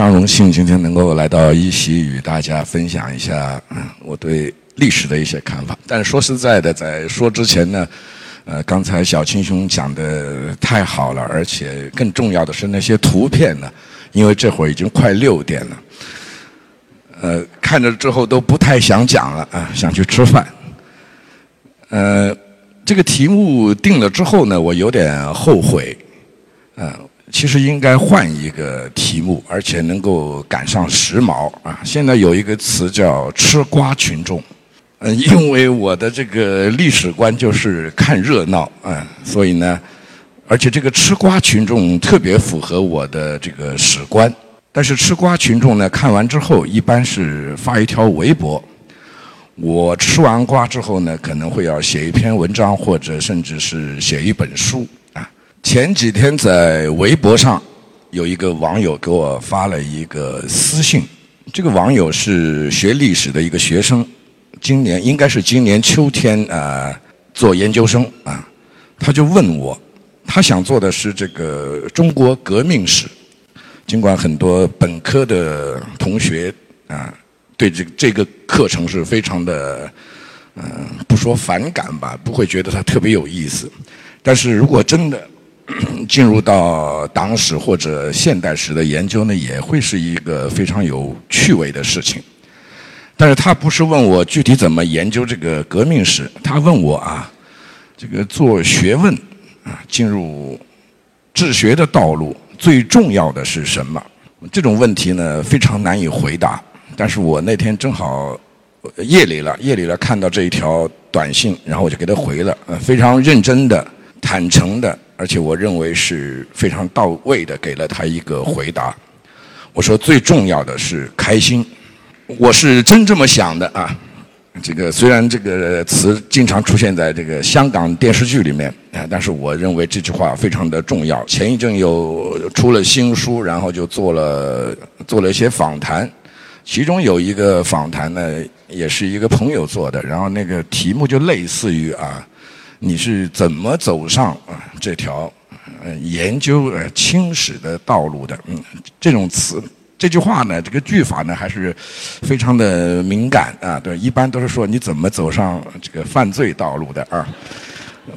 非常荣幸今天能够来到一席，与大家分享一下我对历史的一些看法。但是说实在的，在说之前呢，呃，刚才小青兄讲的太好了，而且更重要的是那些图片呢，因为这会儿已经快六点了，呃，看着之后都不太想讲了啊，想去吃饭。呃，这个题目定了之后呢，我有点后悔，嗯。其实应该换一个题目，而且能够赶上时髦啊！现在有一个词叫“吃瓜群众”，嗯，因为我的这个历史观就是看热闹啊，所以呢，而且这个吃瓜群众特别符合我的这个史观。但是吃瓜群众呢，看完之后一般是发一条微博，我吃完瓜之后呢，可能会要写一篇文章，或者甚至是写一本书。前几天在微博上有一个网友给我发了一个私信，这个网友是学历史的一个学生，今年应该是今年秋天啊做研究生啊，他就问我，他想做的是这个中国革命史，尽管很多本科的同学啊对这这个课程是非常的嗯不说反感吧，不会觉得它特别有意思，但是如果真的。进入到党史或者现代史的研究呢，也会是一个非常有趣味的事情。但是他不是问我具体怎么研究这个革命史，他问我啊，这个做学问啊，进入治学的道路最重要的是什么？这种问题呢，非常难以回答。但是我那天正好夜里了，夜里了看到这一条短信，然后我就给他回了，呃，非常认真的、坦诚的。而且我认为是非常到位的，给了他一个回答。我说最重要的是开心，我是真这么想的啊。这个虽然这个词经常出现在这个香港电视剧里面啊，但是我认为这句话非常的重要。前一阵有出了新书，然后就做了做了一些访谈，其中有一个访谈呢，也是一个朋友做的，然后那个题目就类似于啊。你是怎么走上啊这条呃研究呃清史的道路的？嗯，这种词这句话呢，这个句法呢，还是非常的敏感啊。对，一般都是说你怎么走上这个犯罪道路的啊。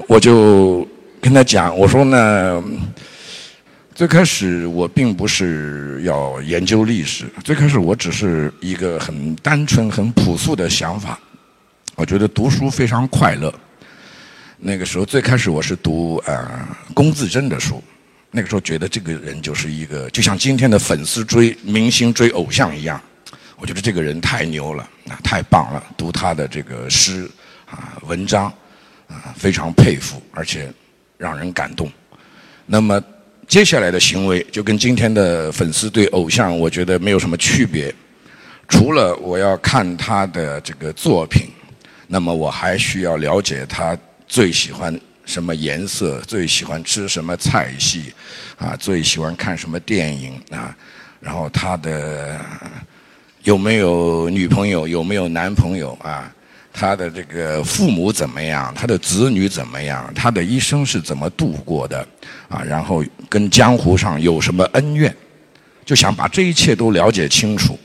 我就跟他讲，我说呢，最开始我并不是要研究历史，最开始我只是一个很单纯、很朴素的想法，我觉得读书非常快乐。那个时候最开始我是读呃龚自珍的书，那个时候觉得这个人就是一个就像今天的粉丝追明星追偶像一样，我觉得这个人太牛了啊太棒了，读他的这个诗啊文章啊非常佩服，而且让人感动。那么接下来的行为就跟今天的粉丝对偶像我觉得没有什么区别，除了我要看他的这个作品，那么我还需要了解他。最喜欢什么颜色？最喜欢吃什么菜系？啊，最喜欢看什么电影啊？然后他的有没有女朋友？有没有男朋友啊？他的这个父母怎么样？他的子女怎么样？他的一生是怎么度过的？啊，然后跟江湖上有什么恩怨？就想把这一切都了解清楚。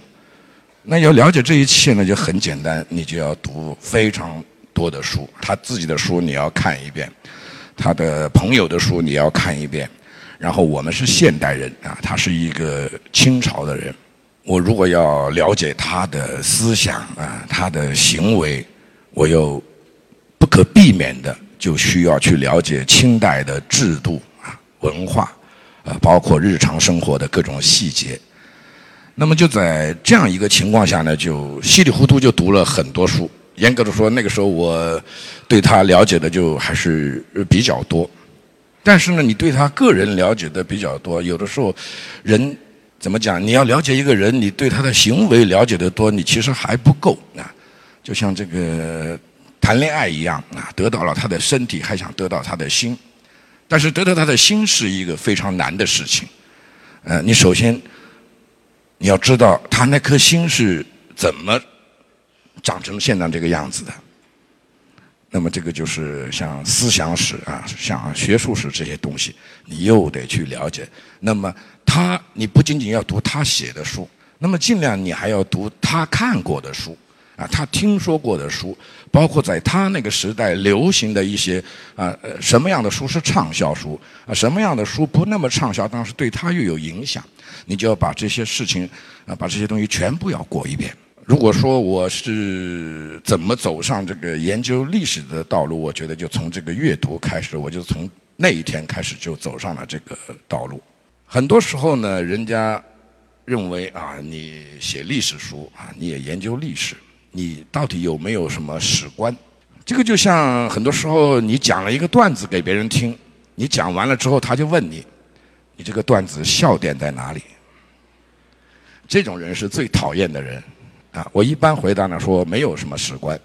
那要了解这一切呢，就很简单，你就要读非常。多的书，他自己的书你要看一遍，他的朋友的书你要看一遍，然后我们是现代人啊，他是一个清朝的人，我如果要了解他的思想啊，他的行为，我又不可避免的就需要去了解清代的制度啊、文化，啊，包括日常生活的各种细节。那么就在这样一个情况下呢，就稀里糊涂就读了很多书。严格的说，那个时候我对他了解的就还是比较多，但是呢，你对他个人了解的比较多，有的时候人怎么讲？你要了解一个人，你对他的行为了解的多，你其实还不够啊。就像这个谈恋爱一样啊，得到了他的身体，还想得到他的心，但是得到他的心是一个非常难的事情。呃，你首先你要知道他那颗心是怎么。长成现在这个样子的，那么这个就是像思想史啊，像学术史这些东西，你又得去了解。那么他，你不仅仅要读他写的书，那么尽量你还要读他看过的书，啊，他听说过的书，包括在他那个时代流行的一些啊，什么样的书是畅销书啊，什么样的书不那么畅销，但是对他又有影响，你就要把这些事情啊，把这些东西全部要过一遍。如果说我是怎么走上这个研究历史的道路，我觉得就从这个阅读开始，我就从那一天开始就走上了这个道路。很多时候呢，人家认为啊，你写历史书啊，你也研究历史，你到底有没有什么史观？这个就像很多时候你讲了一个段子给别人听，你讲完了之后，他就问你，你这个段子笑点在哪里？这种人是最讨厌的人。我一般回答呢说没有什么史观，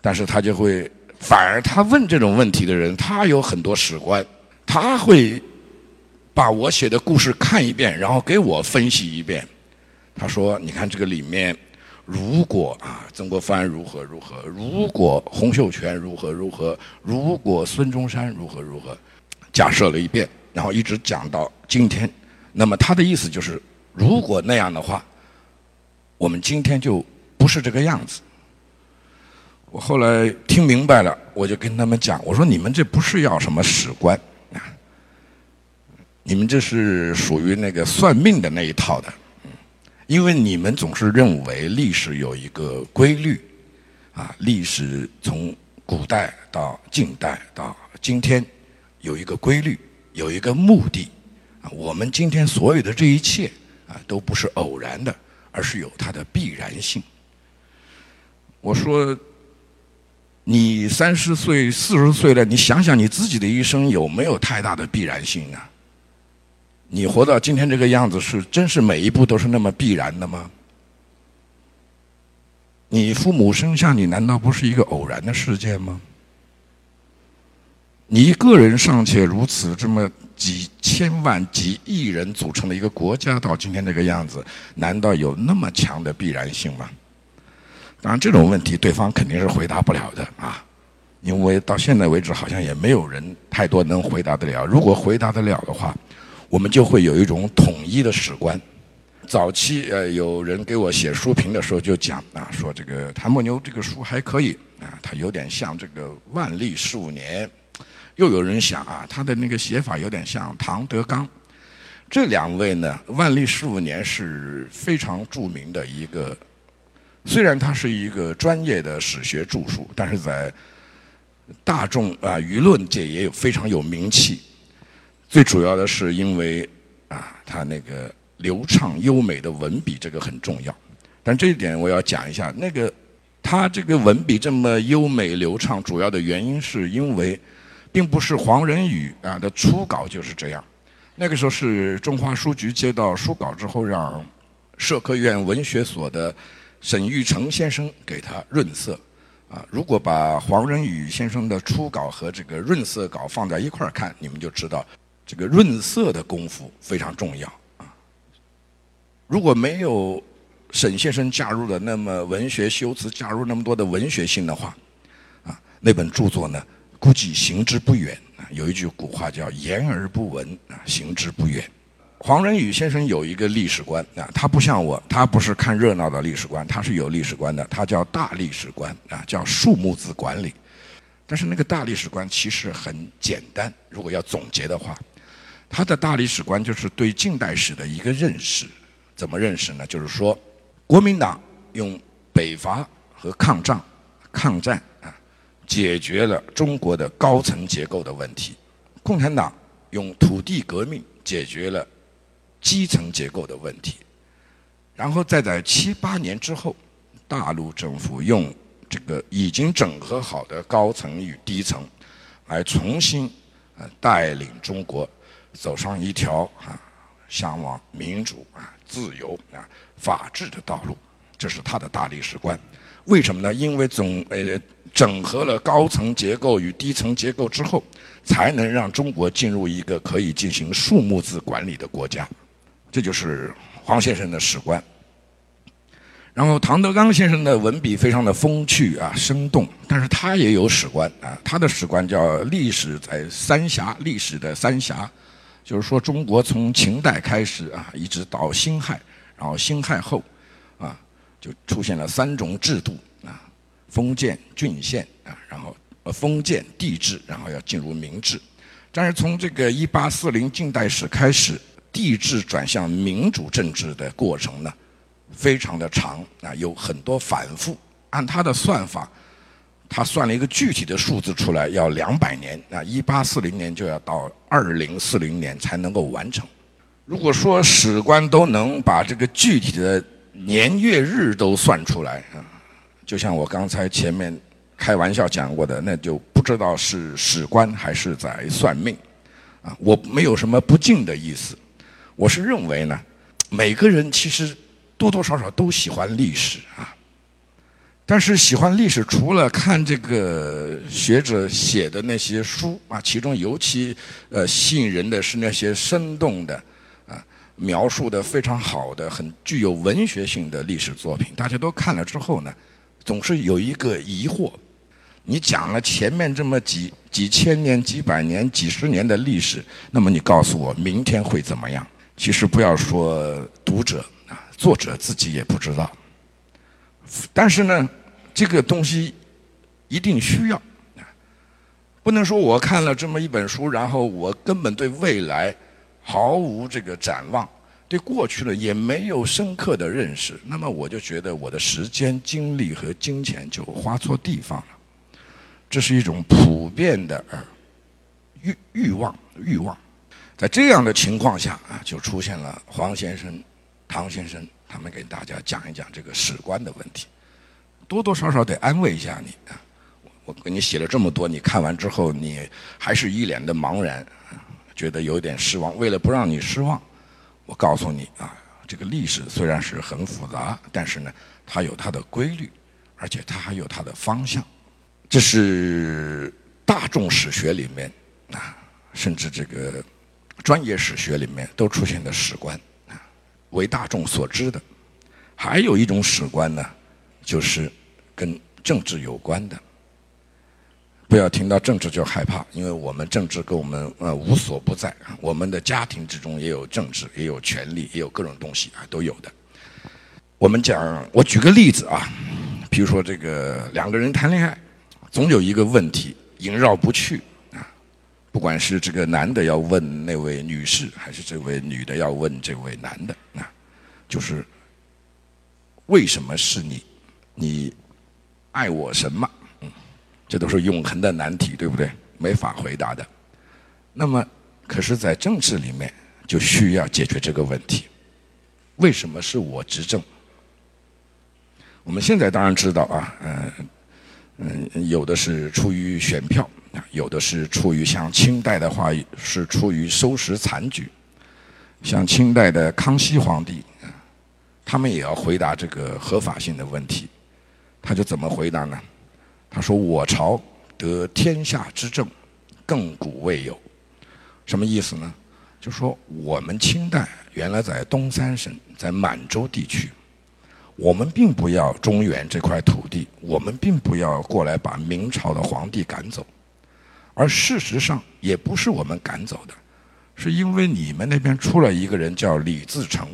但是他就会反而他问这种问题的人，他有很多史观，他会把我写的故事看一遍，然后给我分析一遍。他说：“你看这个里面，如果啊曾国藩如何如何，如果洪秀全如何如何，如果孙中山如何如何，假设了一遍，然后一直讲到今天。那么他的意思就是，如果那样的话。”我们今天就不是这个样子。我后来听明白了，我就跟他们讲，我说你们这不是要什么史观啊，你们这是属于那个算命的那一套的，因为你们总是认为历史有一个规律，啊，历史从古代到近代到今天有一个规律，有一个目的，啊，我们今天所有的这一切啊，都不是偶然的。而是有它的必然性。我说，你三十岁、四十岁了，你想想你自己的一生有没有太大的必然性啊？你活到今天这个样子，是真是每一步都是那么必然的吗？你父母生下你，难道不是一个偶然的事件吗？你一个人尚且如此，这么几千万、几亿人组成的一个国家，到今天这个样子，难道有那么强的必然性吗？当然，这种问题对方肯定是回答不了的啊，因为到现在为止，好像也没有人太多能回答得了。如果回答得了的话，我们就会有一种统一的史观。早期呃，有人给我写书评的时候就讲啊，说这个谭木牛这个书还可以啊，它有点像这个万历十五年。又有人想啊，他的那个写法有点像唐德刚。这两位呢，万历十五年是非常著名的一个，虽然他是一个专业的史学著述，但是在大众啊舆论界也有非常有名气。最主要的是因为啊，他那个流畅优美的文笔，这个很重要。但这一点我要讲一下，那个他这个文笔这么优美流畅，主要的原因是因为。并不是黄仁宇啊的初稿就是这样，那个时候是中华书局接到书稿之后，让社科院文学所的沈玉成先生给他润色，啊，如果把黄仁宇先生的初稿和这个润色稿放在一块儿看，你们就知道这个润色的功夫非常重要啊。如果没有沈先生加入的那么文学修辞，加入那么多的文学性的话，啊，那本著作呢？估计行之不远啊！有一句古话叫“言而不闻啊，行之不远”。黄仁宇先生有一个历史观啊，他不像我，他不是看热闹的历史观，他是有历史观的，他叫大历史观啊，叫数目字管理。但是那个大历史观其实很简单，如果要总结的话，他的大历史观就是对近代史的一个认识。怎么认识呢？就是说，国民党用北伐和抗战，抗战啊。解决了中国的高层结构的问题，共产党用土地革命解决了基层结构的问题，然后再在七八年之后，大陆政府用这个已经整合好的高层与低层，来重新呃带领中国走上一条啊向往民主啊自由啊法治的道路，这是他的大历史观。为什么呢？因为总呃。整合了高层结构与低层结构之后，才能让中国进入一个可以进行数目字管理的国家。这就是黄先生的史观。然后唐德刚先生的文笔非常的风趣啊，生动，但是他也有史观啊，他的史观叫历史在三峡，历史的三峡，就是说中国从秦代开始啊，一直到辛亥，然后辛亥后，啊，就出现了三种制度，封建、郡县啊，然后呃封建帝制，然后要进入明治，但是从这个一八四零近代史开始，帝制转向民主政治的过程呢。非常的长啊，有很多反复。按他的算法，他算了一个具体的数字出来，要两百年啊，一八四零年就要到二零四零年才能够完成。如果说史官都能把这个具体的年月日都算出来啊，就像我刚才前面开玩笑讲过的，那就不知道是史官还是在算命啊。我没有什么不敬的意思，我是认为呢，每个人其实。多多少少都喜欢历史啊，但是喜欢历史，除了看这个学者写的那些书啊，其中尤其呃吸引人的是那些生动的啊，描述的非常好的、很具有文学性的历史作品。大家都看了之后呢，总是有一个疑惑：你讲了前面这么几几千年、几百年、几十年的历史，那么你告诉我明天会怎么样？其实不要说读者啊。作者自己也不知道，但是呢，这个东西一定需要，不能说我看了这么一本书，然后我根本对未来毫无这个展望，对过去了也没有深刻的认识，那么我就觉得我的时间、精力和金钱就花错地方了。这是一种普遍的呃欲欲望欲望，在这样的情况下啊，就出现了黄先生。唐先生他们给大家讲一讲这个史观的问题，多多少少得安慰一下你啊！我给你写了这么多，你看完之后你还是一脸的茫然，觉得有点失望。为了不让你失望，我告诉你啊，这个历史虽然是很复杂，但是呢，它有它的规律，而且它还有它的方向。这是大众史学里面啊，甚至这个专业史学里面都出现的史观啊。为大众所知的，还有一种史观呢，就是跟政治有关的。不要听到政治就害怕，因为我们政治跟我们呃无所不在，我们的家庭之中也有政治，也有权力，也有各种东西啊，都有的。我们讲，我举个例子啊，比如说这个两个人谈恋爱，总有一个问题萦绕不去啊。不管是这个男的要问那位女士，还是这位女的要问这位男的，啊，就是为什么是你？你爱我什么？这都是永恒的难题，对不对？没法回答的。那么，可是，在政治里面就需要解决这个问题：为什么是我执政？我们现在当然知道啊，嗯嗯，有的是出于选票。有的是出于像清代的话是出于收拾残局，像清代的康熙皇帝，他们也要回答这个合法性的问题，他就怎么回答呢？他说：“我朝得天下之政，亘古未有。”什么意思呢？就说我们清代原来在东三省，在满洲地区，我们并不要中原这块土地，我们并不要过来把明朝的皇帝赶走。而事实上也不是我们赶走的，是因为你们那边出了一个人叫李自成，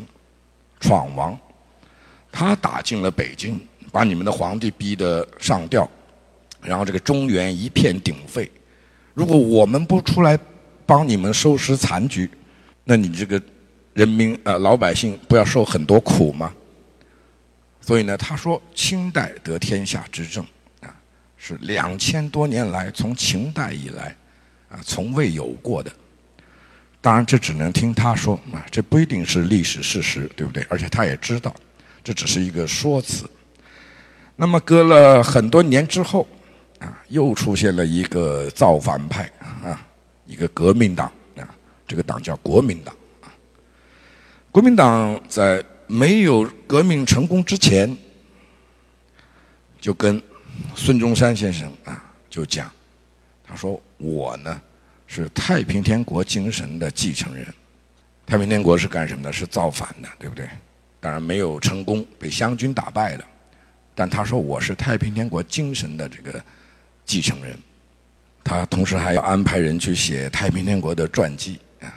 闯王，他打进了北京，把你们的皇帝逼得上吊，然后这个中原一片鼎沸。如果我们不出来帮你们收拾残局，那你这个人民呃老百姓不要受很多苦吗？所以呢，他说清代得天下之政啊。是两千多年来，从秦代以来，啊，从未有过的。当然，这只能听他说啊，这不一定是历史事实，对不对？而且他也知道，这只是一个说辞。那么，隔了很多年之后，啊，又出现了一个造反派啊，一个革命党啊，这个党叫国民党啊。国民党在没有革命成功之前，就跟。孙中山先生啊，就讲，他说我呢是太平天国精神的继承人。太平天国是干什么的？是造反的，对不对？当然没有成功，被湘军打败了。但他说我是太平天国精神的这个继承人。他同时还要安排人去写太平天国的传记啊，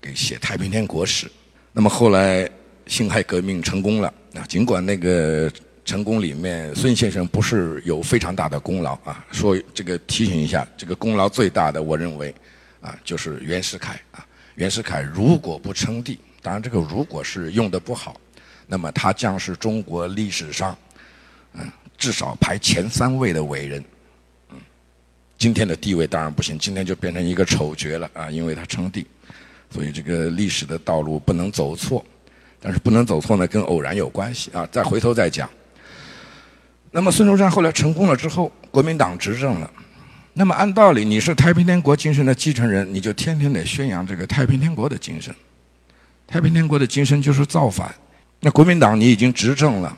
给写太平天国史。那么后来辛亥革命成功了啊，尽管那个成功里面孙先生不是有非常大的功劳啊，说这个提醒一下，这个功劳最大的，我认为啊就是袁世凯啊。袁世凯如果不称帝，当然这个如果是用的不好，那么他将是中国历史上嗯至少排前三位的伟人。今天的地位当然不行，今天就变成一个丑角了啊！因为他称帝，所以这个历史的道路不能走错。但是不能走错呢，跟偶然有关系啊！再回头再讲。那么孙中山后来成功了之后，国民党执政了。那么按道理，你是太平天国精神的继承人，你就天天得宣扬这个太平天国的精神。太平天国的精神就是造反。那国民党你已经执政了，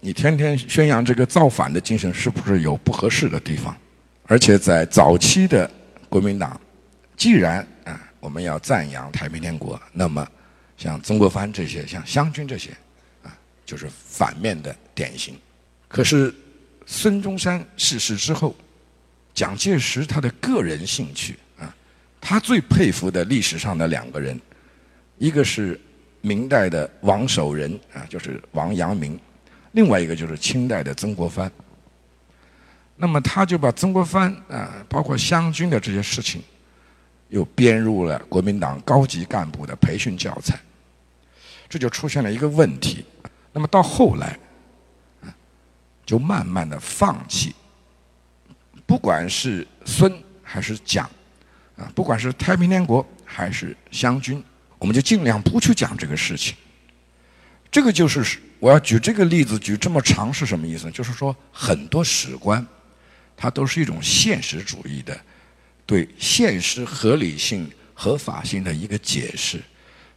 你天天宣扬这个造反的精神，是不是有不合适的地方？而且在早期的国民党，既然啊我们要赞扬太平天国，那么像曾国藩这些、像湘军这些，啊就是反面的典型。可是孙中山逝世之后，蒋介石他的个人兴趣啊，他最佩服的历史上的两个人，一个是明代的王守仁啊，就是王阳明；另外一个就是清代的曾国藩。那么他就把曾国藩啊，包括湘军的这些事情，又编入了国民党高级干部的培训教材，这就出现了一个问题。那么到后来，就慢慢的放弃，不管是孙还是蒋，啊，不管是太平天国还是湘军，我们就尽量不去讲这个事情。这个就是我要举这个例子举这么长是什么意思？就是说很多史官。它都是一种现实主义的，对现实合理性、合法性的一个解释，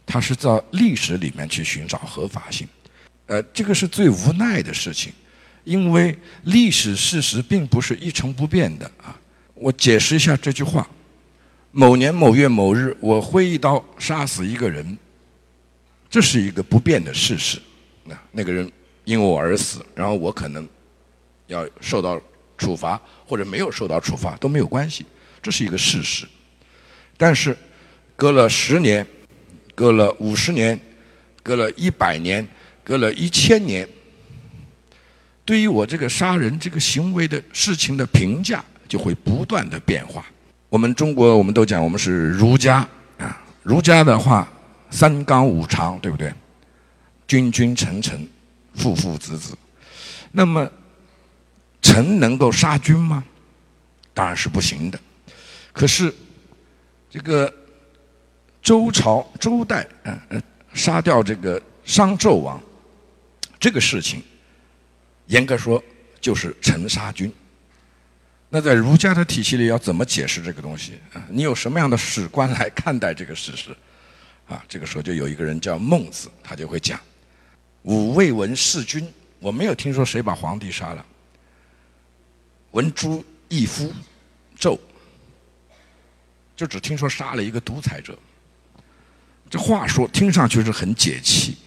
它是到历史里面去寻找合法性，呃，这个是最无奈的事情，因为历史事实并不是一成不变的啊。我解释一下这句话：某年某月某日，我挥一刀杀死一个人，这是一个不变的事实。那那个人因我而死，然后我可能要受到。处罚或者没有受到处罚都没有关系，这是一个事实。但是，隔了十年，隔了五十年，隔了一百年，隔了一千年，对于我这个杀人这个行为的事情的评价就会不断的变化。我们中国我们都讲我们是儒家啊，儒家的话三纲五常对不对？君君臣臣，父父子子，那么。臣能够杀君吗？当然是不行的。可是，这个周朝周代，嗯嗯，杀掉这个商纣王，这个事情，严格说就是臣杀君。那在儒家的体系里，要怎么解释这个东西？啊，你有什么样的史观来看待这个事实？啊，这个时候就有一个人叫孟子，他就会讲：“吾未闻弑君，我没有听说谁把皇帝杀了。”闻诛一夫，纣，就只听说杀了一个独裁者。这话说听上去是很解气，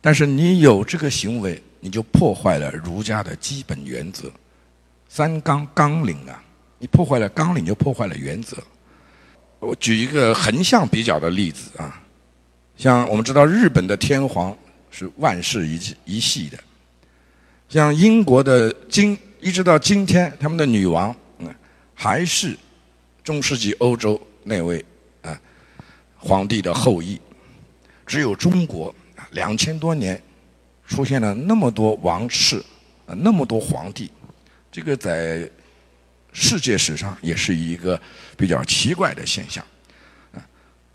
但是你有这个行为，你就破坏了儒家的基本原则，三纲纲领啊！你破坏了纲领，就破坏了原则。我举一个横向比较的例子啊，像我们知道日本的天皇是万世一一系的，像英国的金。一直到今天，他们的女王嗯还是中世纪欧洲那位啊皇帝的后裔。只有中国两千多年出现了那么多王室啊那么多皇帝，这个在世界史上也是一个比较奇怪的现象。啊，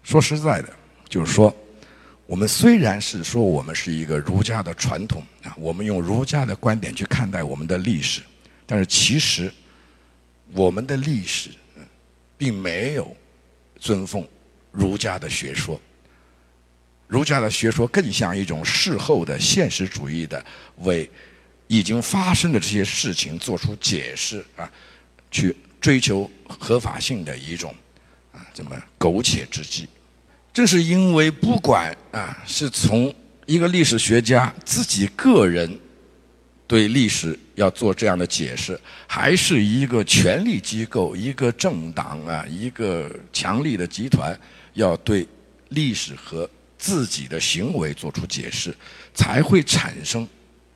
说实在的，就是说。我们虽然是说我们是一个儒家的传统啊，我们用儒家的观点去看待我们的历史。但是其实，我们的历史并没有尊奉儒家的学说。儒家的学说更像一种事后的现实主义的，为已经发生的这些事情做出解释啊，去追求合法性的一种啊，这么苟且之计。正是因为不管啊是从一个历史学家自己个人对历史要做这样的解释，还是一个权力机构、一个政党啊、一个强力的集团要对历史和自己的行为做出解释，才会产生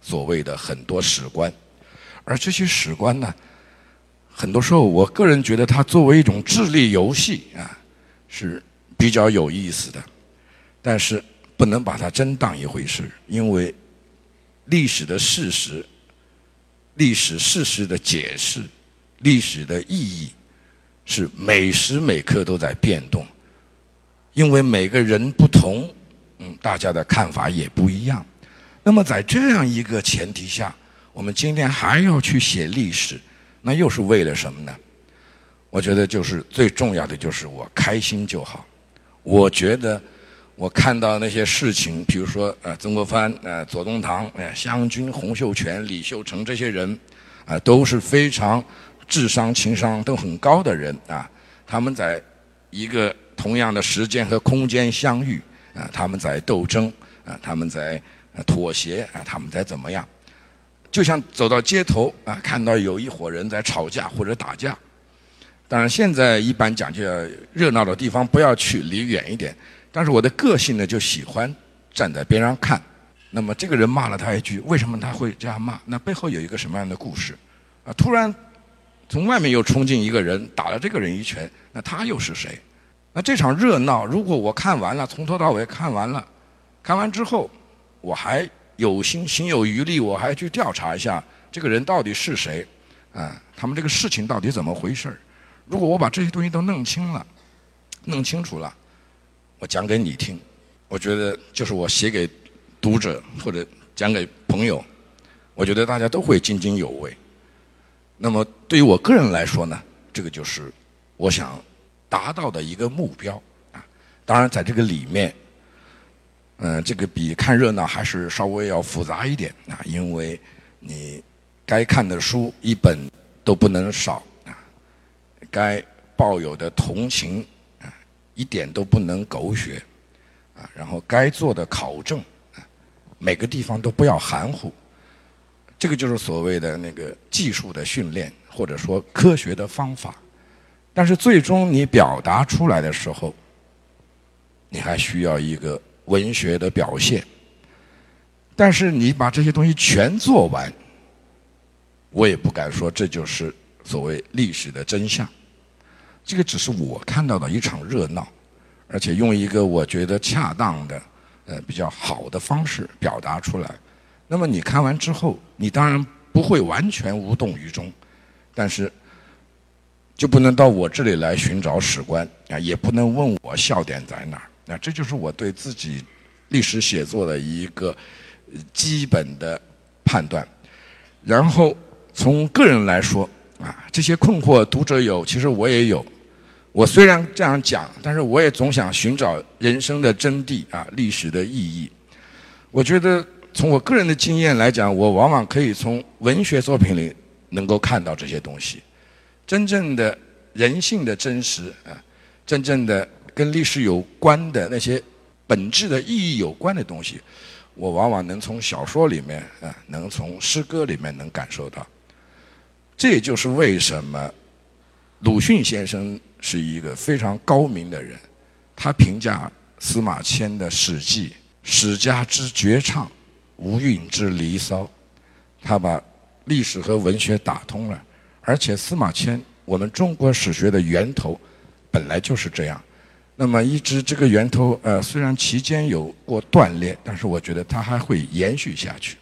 所谓的很多史观。而这些史观呢，很多时候我个人觉得它作为一种智力游戏啊，是比较有意思的，但是。不能把它真当一回事，因为历史的事实、历史事实的解释、历史的意义是每时每刻都在变动。因为每个人不同，嗯，大家的看法也不一样。那么在这样一个前提下，我们今天还要去写历史，那又是为了什么呢？我觉得就是最重要的就是我开心就好。我觉得。我看到那些事情，比如说呃，曾国藩、呃，左宗棠、呃，湘军、洪秀全、李秀成这些人，啊，都是非常智商、情商都很高的人啊。他们在一个同样的时间和空间相遇啊，他们在斗争啊，他们在妥协啊，他们在怎么样？就像走到街头啊，看到有一伙人在吵架或者打架。当然，现在一般讲究热闹的地方不要去，离远一点。但是我的个性呢，就喜欢站在边上看。那么这个人骂了他一句，为什么他会这样骂？那背后有一个什么样的故事？啊，突然从外面又冲进一个人，打了这个人一拳，那他又是谁？那这场热闹，如果我看完了，从头到尾看完了，看完之后，我还有心心有余力，我还去调查一下这个人到底是谁？啊，他们这个事情到底怎么回事儿如果我把这些东西都弄清了，弄清楚了。我讲给你听，我觉得就是我写给读者或者讲给朋友，我觉得大家都会津津有味。那么对于我个人来说呢，这个就是我想达到的一个目标啊。当然，在这个里面，嗯，这个比看热闹还是稍微要复杂一点啊，因为你该看的书一本都不能少啊，该抱有的同情。一点都不能狗血，啊，然后该做的考证，每个地方都不要含糊，这个就是所谓的那个技术的训练，或者说科学的方法。但是最终你表达出来的时候，你还需要一个文学的表现。但是你把这些东西全做完，我也不敢说这就是所谓历史的真相。这个只是我看到的一场热闹，而且用一个我觉得恰当的、呃比较好的方式表达出来。那么你看完之后，你当然不会完全无动于衷，但是就不能到我这里来寻找史观啊，也不能问我笑点在哪儿。那这就是我对自己历史写作的一个基本的判断。然后从个人来说啊，这些困惑读者有，其实我也有。我虽然这样讲，但是我也总想寻找人生的真谛啊，历史的意义。我觉得从我个人的经验来讲，我往往可以从文学作品里能够看到这些东西。真正的人性的真实啊，真正的跟历史有关的那些本质的意义有关的东西，我往往能从小说里面啊，能从诗歌里面能感受到。这也就是为什么鲁迅先生。是一个非常高明的人，他评价司马迁的《史记》，史家之绝唱，无韵之离骚。他把历史和文学打通了，而且司马迁，我们中国史学的源头，本来就是这样。那么一直这个源头，呃，虽然期间有过断裂，但是我觉得它还会延续下去。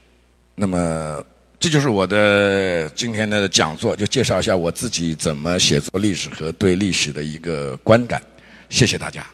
那么。这就是我的今天的讲座，就介绍一下我自己怎么写作历史和对历史的一个观感。谢谢大家。